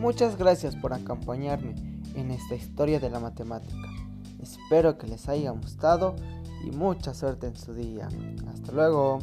Muchas gracias por acompañarme en esta historia de la matemática. Espero que les haya gustado y mucha suerte en su día. Hasta luego.